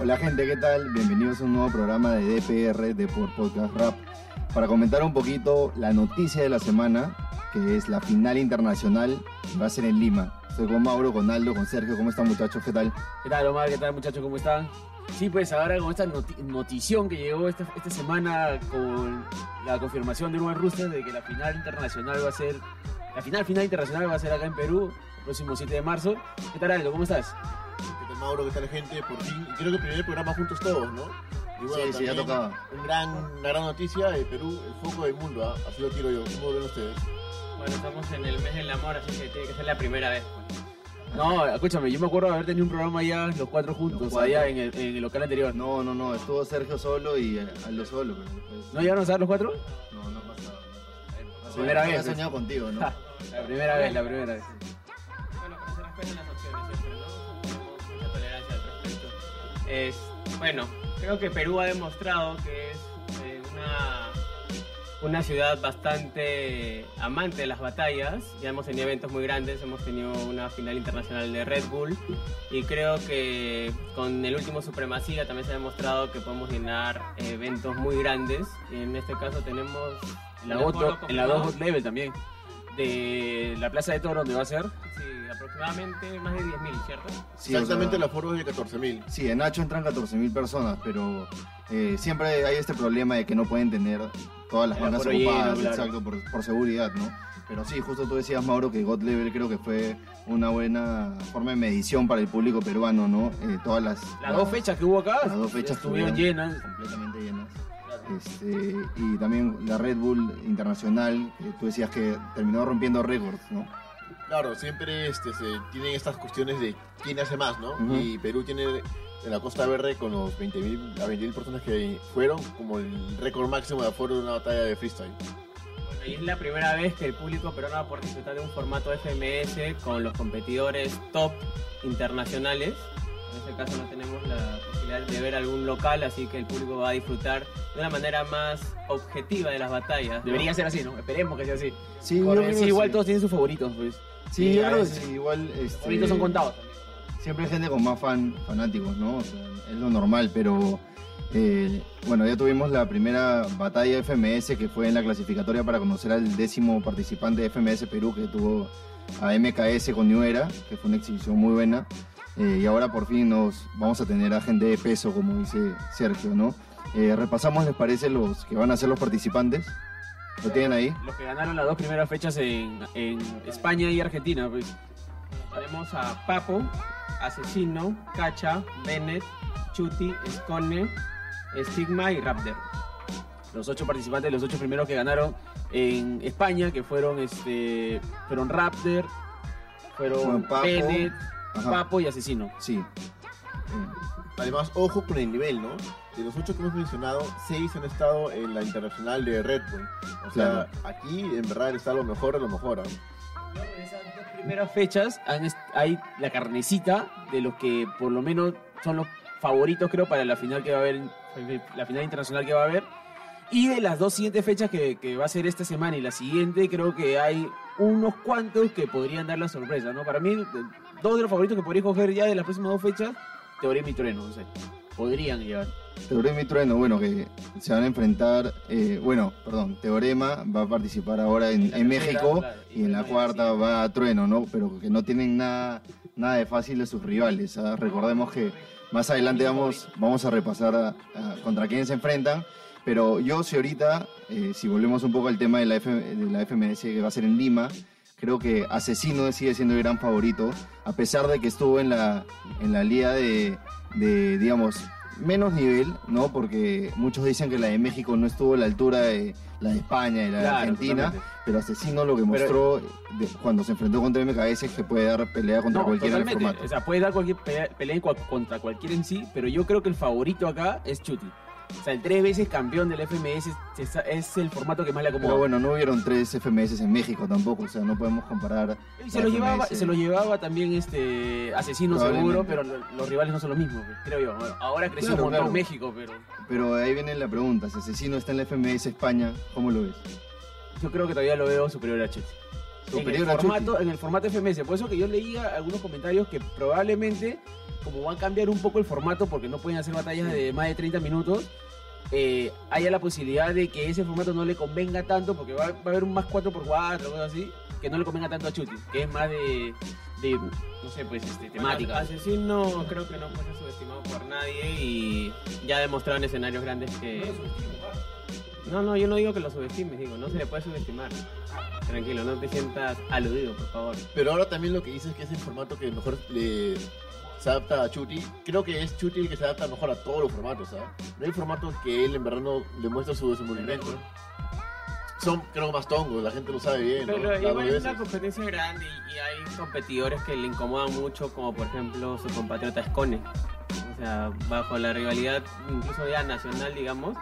Hola gente, ¿qué tal? Bienvenidos a un nuevo programa de DPR, de por Podcast Rap, para comentar un poquito la noticia de la semana, que es la final internacional, va a ser en Lima. Estoy con Mauro, con Aldo, con Sergio, ¿cómo están muchachos? ¿Qué tal? ¿Qué tal, Omar? ¿Qué tal, muchachos? ¿Cómo están? Sí, pues ahora con esta noti- notición que llegó esta, esta semana con la confirmación de Urban Rooster de que la final internacional va a ser, la final final internacional va a ser acá en Perú, el próximo 7 de marzo. ¿Qué tal, Aldo? ¿Cómo estás? ¿Qué tal Mauro? ¿Qué tal gente? Por fin, y creo que el primer programa juntos todos, ¿no? Y Sí, sí, ya tocaba. Un gran, una gran noticia de Perú, el foco del mundo, ¿ah? así lo quiero yo. ¿Cómo ven ustedes? Bueno, estamos en el mes del amor, así que tiene que ser la primera vez. pues. No, escúchame, yo me acuerdo de haber tenido un programa ya los cuatro juntos, Los cuatro. allá en el, en el local anterior. ¿No, No, no, no, estuvo Sergio solo y eh, Aldo solo. Pero después- llegaron a estar los cuatro? No, no ha pasado. no ha pasado. primera vez, pues. soñado contigo, ¿no? La primera vez, la primera vez. Es, bueno, creo que Perú ha demostrado que es eh, una, una ciudad bastante amante de las batallas. Ya hemos tenido eventos muy grandes, hemos tenido una final internacional de Red Bull y creo que con el último Supremacía también se ha demostrado que podemos llenar eventos muy grandes. En este caso tenemos En la aforo en la confirmado. dos level también. De la Plaza de Toro, donde va a ser. Sí, aproximadamente más de 10.000, ¿cierto? Sí, o sea, Exactamente, el aforo es de 14.000. Sí, en Nacho entran 14.000 personas, pero eh, siempre hay este problema de que no pueden tener todas las lleno, ocupadas, claro. exacto, por, por seguridad, ¿no? Pero sí, justo tú decías, Mauro, que God Level creo que fue una buena forma de medición para el público peruano, ¿no? Eh, todas las... Las dos fechas que hubo acá Las dos fechas estuvieron llenas. completamente llenas. Este, y también la Red Bull Internacional, tú decías que terminó rompiendo récords, ¿no? Claro, siempre este, se tienen estas cuestiones de quién hace más, ¿no? Y Perú tiene en la Costa Verde con los 20.000 a 20.000 personas que fueron como el récord máximo de aforo de una batalla de freestyle. Bueno, y es la primera vez que el público peruano va a disfrutar de un formato FMS con los competidores top internacionales. En este caso no tenemos la posibilidad de ver algún local, así que el público va a disfrutar de una manera más objetiva de las batallas. ¿no? Debería ser así, ¿no? Esperemos que sea así. Sí, yo Porque creo sí, que igual sí. todos tienen sus favoritos, pues. Sí, Sí, yo creo que veces- sí, igual... Los Este, favoritos son contados. Siempre hay gente con más fan, fanáticos, ¿no? O sea, es lo normal, pero eh, bueno, ya tuvimos la primera batalla de FMS que fue en la clasificatoria para conocer al décimo participante de FMS Perú que tuvo a MKS con New Era, que fue una exhibición muy buena. Eh, y ahora por fin nos vamos a tener a gente de peso, como dice Sergio, ¿no? Eh, repasamos, ¿les parece los que van a ser los participantes? ¿Lo tienen ahí? Los que ganaron las dos primeras fechas en, en España y Argentina, pues. Tenemos a Papo, Asesino, Cacha, Bennett, Chuti, Scone, Stigma y Raptor. Los ocho participantes, los ocho primeros que ganaron en España, que fueron este fueron Raptor, fueron Papo. Bennett, Ajá. Papo y Asesino. Sí. Además, ojo con el nivel, ¿no? De los ocho que hemos mencionado, seis han estado en la internacional de Red Bull. O sea, aquí en verdad está lo mejor de lo mejor. ¿ah? En esas dos primeras fechas hay la carnecita de los que por lo menos son los favoritos creo para la final que va a haber, la final internacional que va a haber. Y de las dos siguientes fechas que, que va a ser esta semana y la siguiente, creo que hay unos cuantos que podrían dar la sorpresa, ¿no? Para mí, dos de los favoritos que podría coger ya de las próximas dos fechas, Teorema y Trueno, no sé. Podrían llegar. Teorema y Trueno, bueno, que se van a enfrentar, eh, bueno, perdón, Teorema va a participar ahora en, En tercera, México claro, y y en la cuarta sí. va a Trueno, ¿no? Pero que no tienen nada, nada de fácil de sus rivales. ¿ah? Recordemos que más adelante vamos, vamos a repasar a- a contra quién se enfrentan. Pero yo, si ahorita, eh, si volvemos un poco al tema de la, F- de la FMS que va a ser en Lima, creo que Asesino sigue siendo el gran favorito, a pesar de que estuvo en la, en la liga de, de, digamos, menos nivel, ¿no? Porque muchos dicen que la de México no estuvo a la altura de la de España y la de Argentina, totalmente. pero Asesino lo que mostró de- cuando se enfrentó contra MKS es que puede dar pelea contra No, cualquiera en el totalmente. formato. O sea, puede dar cualquier pelea, pelea contra cualquiera en sí, pero yo creo que el favorito acá es Chuti. O sea, el tres veces campeón del FMS es, es el formato que más le acomoda. Pero bueno, no hubieron tres FMS en México tampoco, o sea, no podemos comparar. y se lo, llevaba, se lo llevaba también este asesino seguro, pero lo- los rivales no son los mismos, creo yo. Bueno, ahora creció Claro, un montón claro. México, pero Pero ahí viene la pregunta, si Asesino está en la FMS España, ¿cómo lo ves? yo creo que todavía lo veo superior a En el, formato, Chucky. en el formato FMS. Por eso que yo leía algunos comentarios que probablemente, como va a cambiar un poco el formato, porque no pueden hacer batallas de más de 30 minutos, eh, haya la posibilidad de que ese formato no le convenga tanto, porque va, va a haber un más 4x4, cosas así, que no le convenga tanto a Chuti, que es más de, de, no sé, pues, este, temática. Bueno, Asesino creo que no puede ser subestimado por nadie y ya ha demostrado en escenarios grandes que... No, no, yo no digo que lo subestimes, digo, no se le puede subestimar. Tranquilo, no te sientas aludido, por favor. Pero ahora también lo que dices es que es el formato que mejor le se adapta a Chuti. Creo que es Chuti el que se adapta mejor a todos los formatos, ¿sabes? No hay formatos que él en verdad no demuestra su desenvolvimiento. Son, creo, más tongos, la gente lo sabe bien, ¿no? Pero Las igual es una competencia grande y, y hay competidores que le incomodan mucho, como por ejemplo su compatriota Escone. Sea, bajo la rivalidad incluso ya nacional, digamos,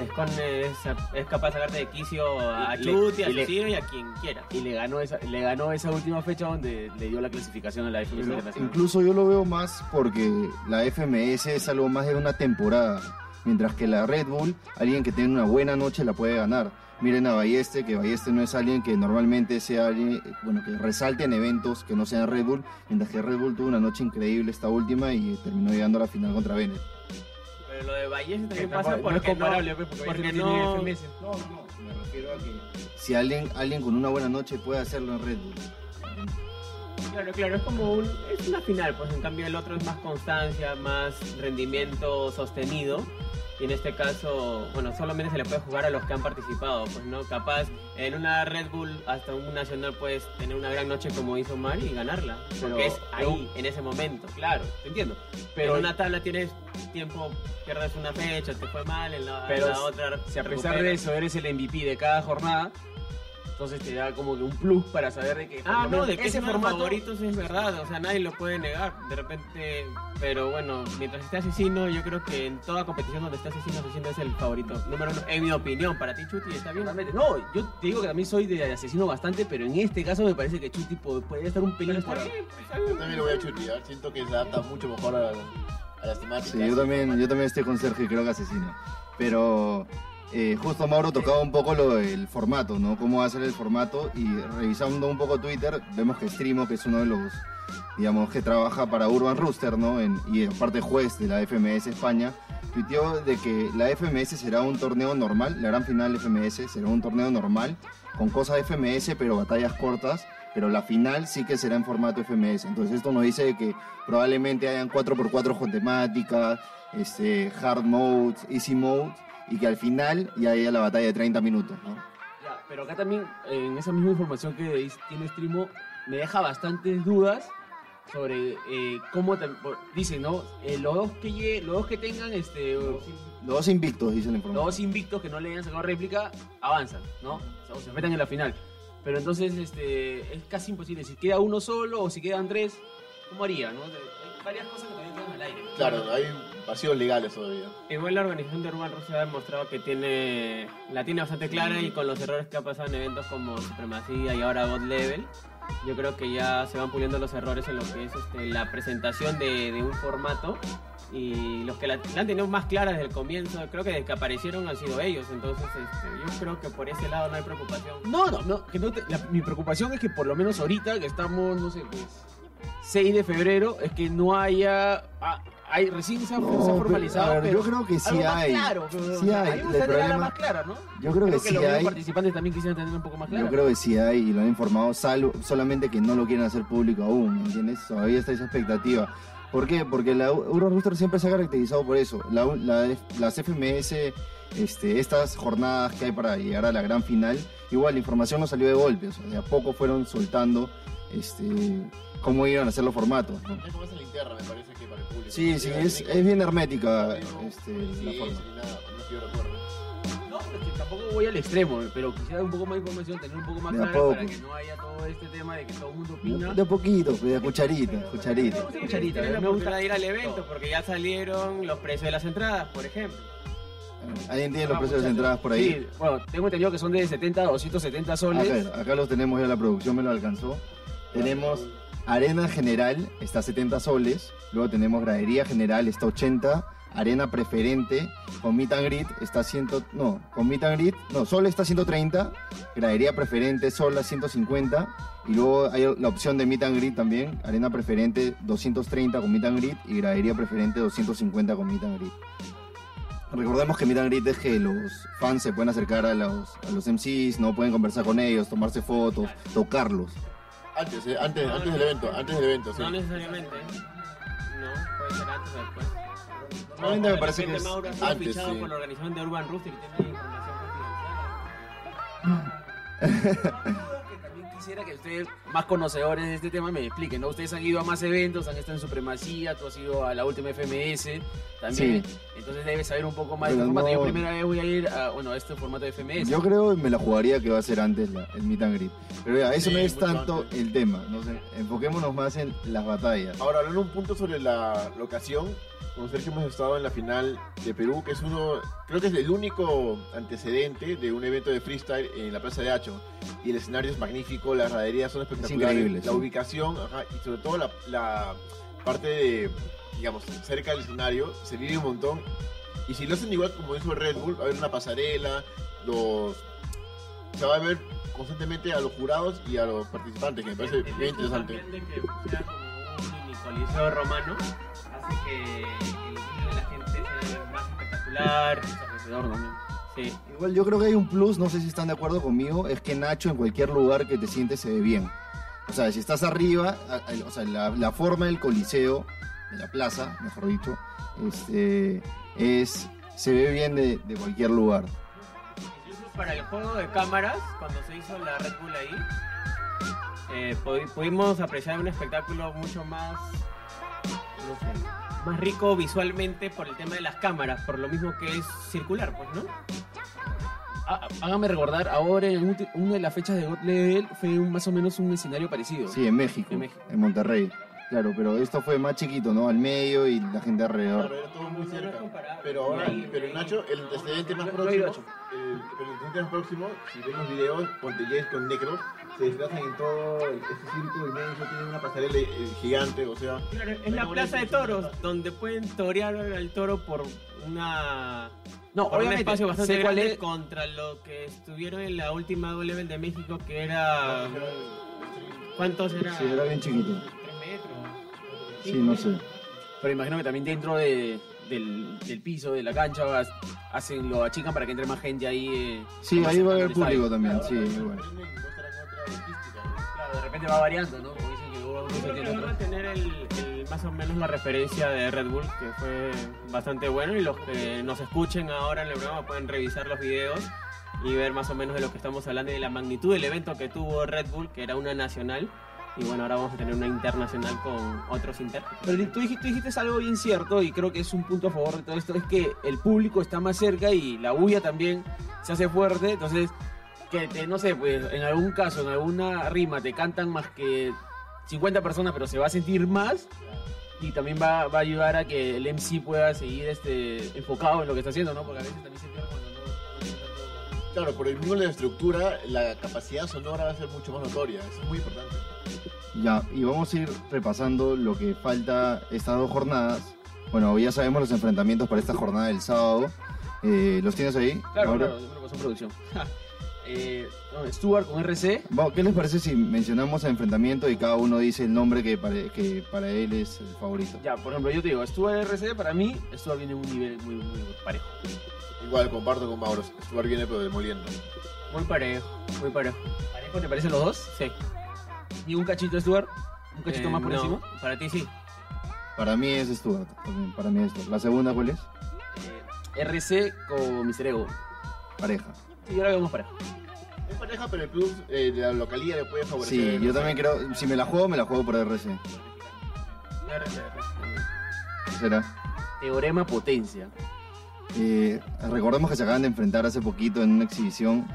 Escone es, es capaz de sacarte de quicio a Chuti, a Asesino y a quien quiera. Y le ganó esa, le ganó esa última fecha donde le dio la clasificación a la FMS incluso yo lo veo más porque la FMS es algo más de una temporada, mientras que la Red Bull, alguien que tiene una buena noche la puede ganar. Miren a Balleste, que Balleste no es alguien que normalmente sea alguien, bueno, que resalte en eventos que no sean Red Bull, mientras que Red Bull tuvo una noche increíble esta última y terminó llegando a la final contra Bennett. Pero lo de Vallese también pasa no es comparable, no, pues, porque porque Balleste no tiene FMS. No, no, me refiero a que si alguien, alguien con una buena noche puede hacerlo en Red Bull. Claro, claro, es como un, es una final, pues en cambio el otro es más constancia, más rendimiento sostenido. Y en este caso, bueno, solamente se le puede jugar a los que han participado, pues no, capaz en una Red Bull hasta un nacional puedes tener una gran noche como hizo Mari y ganarla, Pero- porque es ahí, en ese momento. Claro, te entiendo. Pero en una tabla tienes tiempo, pierdes una fecha, te fue mal, en la, Pero en la otra si a pesar recuperas. de eso eres el MVP de cada jornada, entonces te da como que un plus para saber de que Ah, no, de que ese formato favoritos es verdad, o sea, nadie lo puede negar. De repente, pero bueno, mientras esté asesino, yo creo que en toda competición donde esté asesino, asesino es el favorito número uno. En mi opinión, para ti, Chuti, está bien. No, yo te digo que también soy de asesino bastante, pero en este caso me parece que Chuti po- podría estar un pelín por bien, pues. Yo también lo voy a Chuti, ¿ah? siento que se adapta mucho mejor a, a las temáticas. Sí, yo también, yo también estoy con Sergio y creo que asesino. Pero eh, justo Mauro tocaba un poco lo del formato, ¿no? Cómo ser el formato. Y revisando un poco Twitter, vemos que Strimo, que es uno de los, digamos, que trabaja para Urban Rooster, ¿no? En- y aparte juez de la FMS España, tuiteó de que la FMS será un torneo normal, la gran final FMS será un torneo normal, con cosas FMS, pero batallas cortas. Pero la final sí que será en formato FMS. Entonces esto nos dice que probablemente hayan 4x4 con temática, este, hard modes, easy modes, y que al final ya haya la batalla de 30 minutos, ¿no? Ya, pero acá también, en esa misma información que tiene Strimo, me deja bastantes dudas sobre eh, cómo por- dice, ¿no? Eh, los dos que lle- los dos que tengan este Los dos invictos, dice la los dos invictos que no le hayan sacado réplica avanzan, ¿no? O se metan en la final. Pero entonces este es casi imposible. Si queda uno solo o si quedan tres, ¿cómo haría, no? Hay varias cosas que todavía quedan al aire. Claro, hay vacíos legales todavía. Igual la organización de Urban Rusia ha demostrado que tiene la tiene bastante clara y con los errores que ha pasado en eventos como Supremacía y ahora God Level, yo creo que ya se van puliendo los errores en lo que es este, la presentación de, de un formato y los que la, la han tenido más clara desde el comienzo, creo que desde que aparecieron han sido ellos, entonces este, yo creo que por ese lado no hay preocupación. No, no, no. Que no te- la- mi preocupación es que por lo menos ahorita, que estamos, no sé, pues, 6 de febrero, es que no haya... ah, hay, recién se ha, No, se ha pero, formalizado, ver, pero yo creo que sí algo más hay. claro. pero, Sí o sea, hay. Me El gustaría problema- más clara, ¿no? Yo creo que Creo que sí los hay. participantes también quisieran tener un poco más claro. Yo creo que sí hay y lo han informado, salvo, solamente que no lo quieren hacer público aún, ¿me entiendes? Todavía está esa expectativa. ¿Por qué? Porque la Euro Rooster siempre se ha caracterizado por eso. La, la- las FMS, este, estas jornadas que hay para llegar a la gran final, igual la información no salió de golpe, o sea, de a poco fueron soltando este, cómo iban a ser los formatos. ¿no? Es más en la interna, me parece público. Sí, sí, es, bien hermética no, este, sí, la sí, forma. nada, no. No, pero es que tampoco voy al extremo, pero quisiera un poco más de información, tener un poco más clara poco. para que no haya todo este tema de que todo el mundo opina. De a poquito, pues, de a cucharita, cucharita. La me gusta ir al evento porque ya salieron los precios de las entradas, por ejemplo. ¿Alguien tiene los Ah, precios de las entradas por ahí? Sí, bueno, tengo entendido que son de 70 a 270 soles. Acá, acá los tenemos ya, la producción me lo alcanzó. Tenemos Arena General, está a 70 soles. Luego tenemos Gradería General, está a 80. arena preferente, con meet and greet está 100, no, con meet and greet, no, Sol está 130, gradería preferente, Sol a 150, y luego hay la opción de meet and greet también, arena preferente 230 con meet and greet y gradería preferente 250 con meet and greet. Recordemos que Meet and Greet es que los fans se pueden acercar a los, a los MCs, no pueden conversar con ellos, tomarse fotos, tocarlos. Antes, eh, antes, antes del evento, antes del evento, sí. No necesariamente. No, puede ser antes o después. Normalmente me parece que es Mauro ha sido antes, fichado sí. por la organización de Urban Rooster y tiene información confidencial. quisiera que ustedes, más conocedores de este tema, me expliquen, ¿no? Ustedes han ido a más eventos, han estado en Supremacía, tú has ido a la última FMS también. Sí. Entonces debes saber un poco más de Pero este formato. Yo no- primera vez voy a ir a, bueno, a este formato de FMS. Yo creo que me la jugaría que va a ser antes la- el Meet and Greet. Pero ya, eso Sí, no es tanto antes. el tema, no sé, enfoquémonos más en las batallas. Ahora, hablando un punto sobre la locación, con Sergio hemos estado en la final de Perú, que es uno, creo que es el único antecedente de un evento de freestyle en la Plaza de Hacho. Y el escenario es magnífico, las graderías son espectaculares, la sí. ubicación, ajá, y sobre todo la, la parte de, digamos, cerca del escenario, se vive un montón. Y si lo hacen igual como hizo Red Bull, va a haber una pasarela, los... Se va a ver constantemente a los jurados y a los participantes, que me parece El bien interesante. también de que sea como un romano hace que el de la gente sea más espectacular. Alrededor también. Sí. Igual yo creo que hay un plus, no sé si están de acuerdo conmigo, es que Nacho en cualquier lugar que te sientes se ve bien. O sea, si estás arriba, o sea, la, la forma del coliseo, de la plaza, mejor dicho, este, es, se ve bien de, de cualquier lugar. Incluso para el juego de cámaras, cuando se hizo la Red Bull ahí, eh, pu- pudimos apreciar un espectáculo mucho más, no sé, más rico visualmente por el tema de las cámaras, por lo mismo que es circular, pues, ¿no? Ah, hágame recordar, ahora en una de las fechas de God Level fue un- más o menos un escenario parecido. Sí, en México, En México. en Monterrey. Claro, pero esto fue más chiquito, ¿no? Al medio y la gente alrededor. Claro, era todo muy cerca. Pero ahora, pero Nacho, el antecedente más próximo, el, pero el antecedente más próximo, si ven los videos, Ponte con Necro, se desplazan en todo el- este círculo inmenso, tienen una pasarela eh, gigante, o sea, Claro, es la plaza de toros, donde pueden torear al toro por una No, por un obviamente, espacio bastante sé cuál grande es. contra lo que estuvieron en la última Level de México, que era... ¿Cuántos era? Sí, era bien chiquito. ¿Tres metros? Sí, no sé. Pero imagino que también dentro de- del, del piso, de la cancha, vas- hacen lo achican para que entre más gente ahí. eh, Sí, ahí va a haber público también, sí. Claro, de repente va variando, ¿no? Como dicen que Yo creo que van a tener el, el- más o menos la referencia de Red Bull, que fue bastante bueno, y los que nos escuchen ahora en el programa pueden revisar los videos y ver más o menos de lo que estamos hablando y de la magnitud del evento que tuvo Red Bull, que era una nacional, y bueno, ahora vamos a tener una internacional con otros intérpretes. Pero tú dijiste, tú dijiste algo bien cierto y creo que es un punto a favor de todo esto, es que el público está más cerca y la bulla también se hace fuerte, entonces que te- no sé, pues en algún caso, en alguna rima te cantan más que 50 personas, pero se va a sentir más y también va, va a ayudar a que el MC pueda seguir este enfocado en lo que está haciendo, ¿no? Porque a veces también se pierde cuando no, Claro, por el mismo de la estructura, la capacidad sonora va a ser mucho más notoria, eso es muy importante. Ya, y vamos a ir repasando lo que falta estas dos jornadas. Bueno, ya sabemos los enfrentamientos para esta jornada del sábado. Eh, ¿Los tienes ahí? Claro, Ahora- claro, yo me lo pasó en producción. eh, no, Stuart con RC, Va, ¿Qué les parece si mencionamos el enfrentamiento y cada uno dice el nombre que para, que para él es el favorito? Ya, por ejemplo, yo te digo, Stuart RC para mí, Stuart viene en un nivel muy, muy parejo. Igual, comparto con Mauro, Stuart viene pero demoliendo. Muy parejo, muy parejo. ¿Parejo te parecen los dos? Sí. ¿Y un cachito Stuart? ¿Un cachito Eh, más por no, encima? Para ti sí. Para mí es Stuart, también, para mí es Stuart. ¿La segunda cuál es? Eh, RC con Mr. Ego. Pareja. Sí, veo más pareja. Es pareja, pero el plus eh, de la localidad le puede favorecer. Sí, yo también creo, si me la juego, me la juego por RC. RC, RC. ¿Será? Teorema potencia. Eh, recordemos que se acaban de enfrentar hace poquito en una exhibición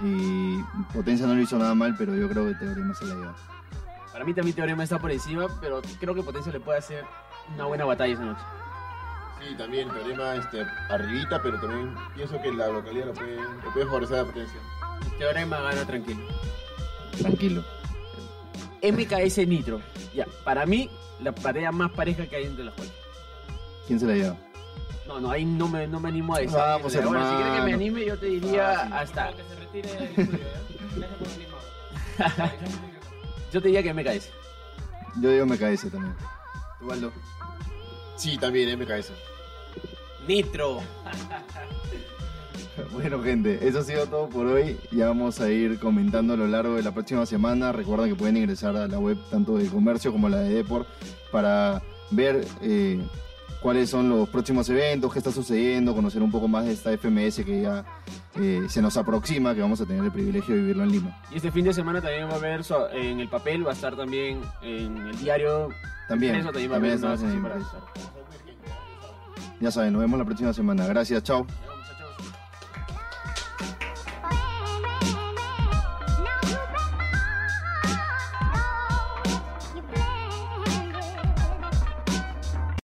y Potencia no lo hizo nada mal, pero yo creo que Teorema se la lleva. Para mí también Teorema está por encima, pero creo que Potencia le puede hacer una buena batalla esa noche. Sí, también, teorema este, arribita, pero también pienso que la localidad lo puede, lo puede favorecer a potencia. Teorema gana tranquilo. Tranquilo. MKS Nitro. Ya, para mí, la batalla más pareja que hay entre las cuatro. ¿Quién se la lleva? No, no, ahí no me, no me animo a decir. Vamos, Bueno, si quieres que me anime, yo te diría Fácil. hasta. Que se retire del Mauro. Yo te diría que me caes. Yo digo MKS también. ¿Tú, Waldo? Sí, también MKS. Nitro. Bueno, gente, eso ha sido todo por hoy. Ya vamos a ir comentando a lo largo de la próxima semana. Recuerden que pueden ingresar a la web tanto de comercio como la de Deport para ver eh, cuáles son los próximos eventos, qué está sucediendo, conocer un poco más de esta FMS que ya eh, se nos aproxima, que vamos a tener el privilegio de vivirlo en Lima. Y este fin de semana también va a haber en el papel, va a estar también en el diario. También, Eso también va a haber. Ya saben, nos vemos la próxima semana. Gracias, chao.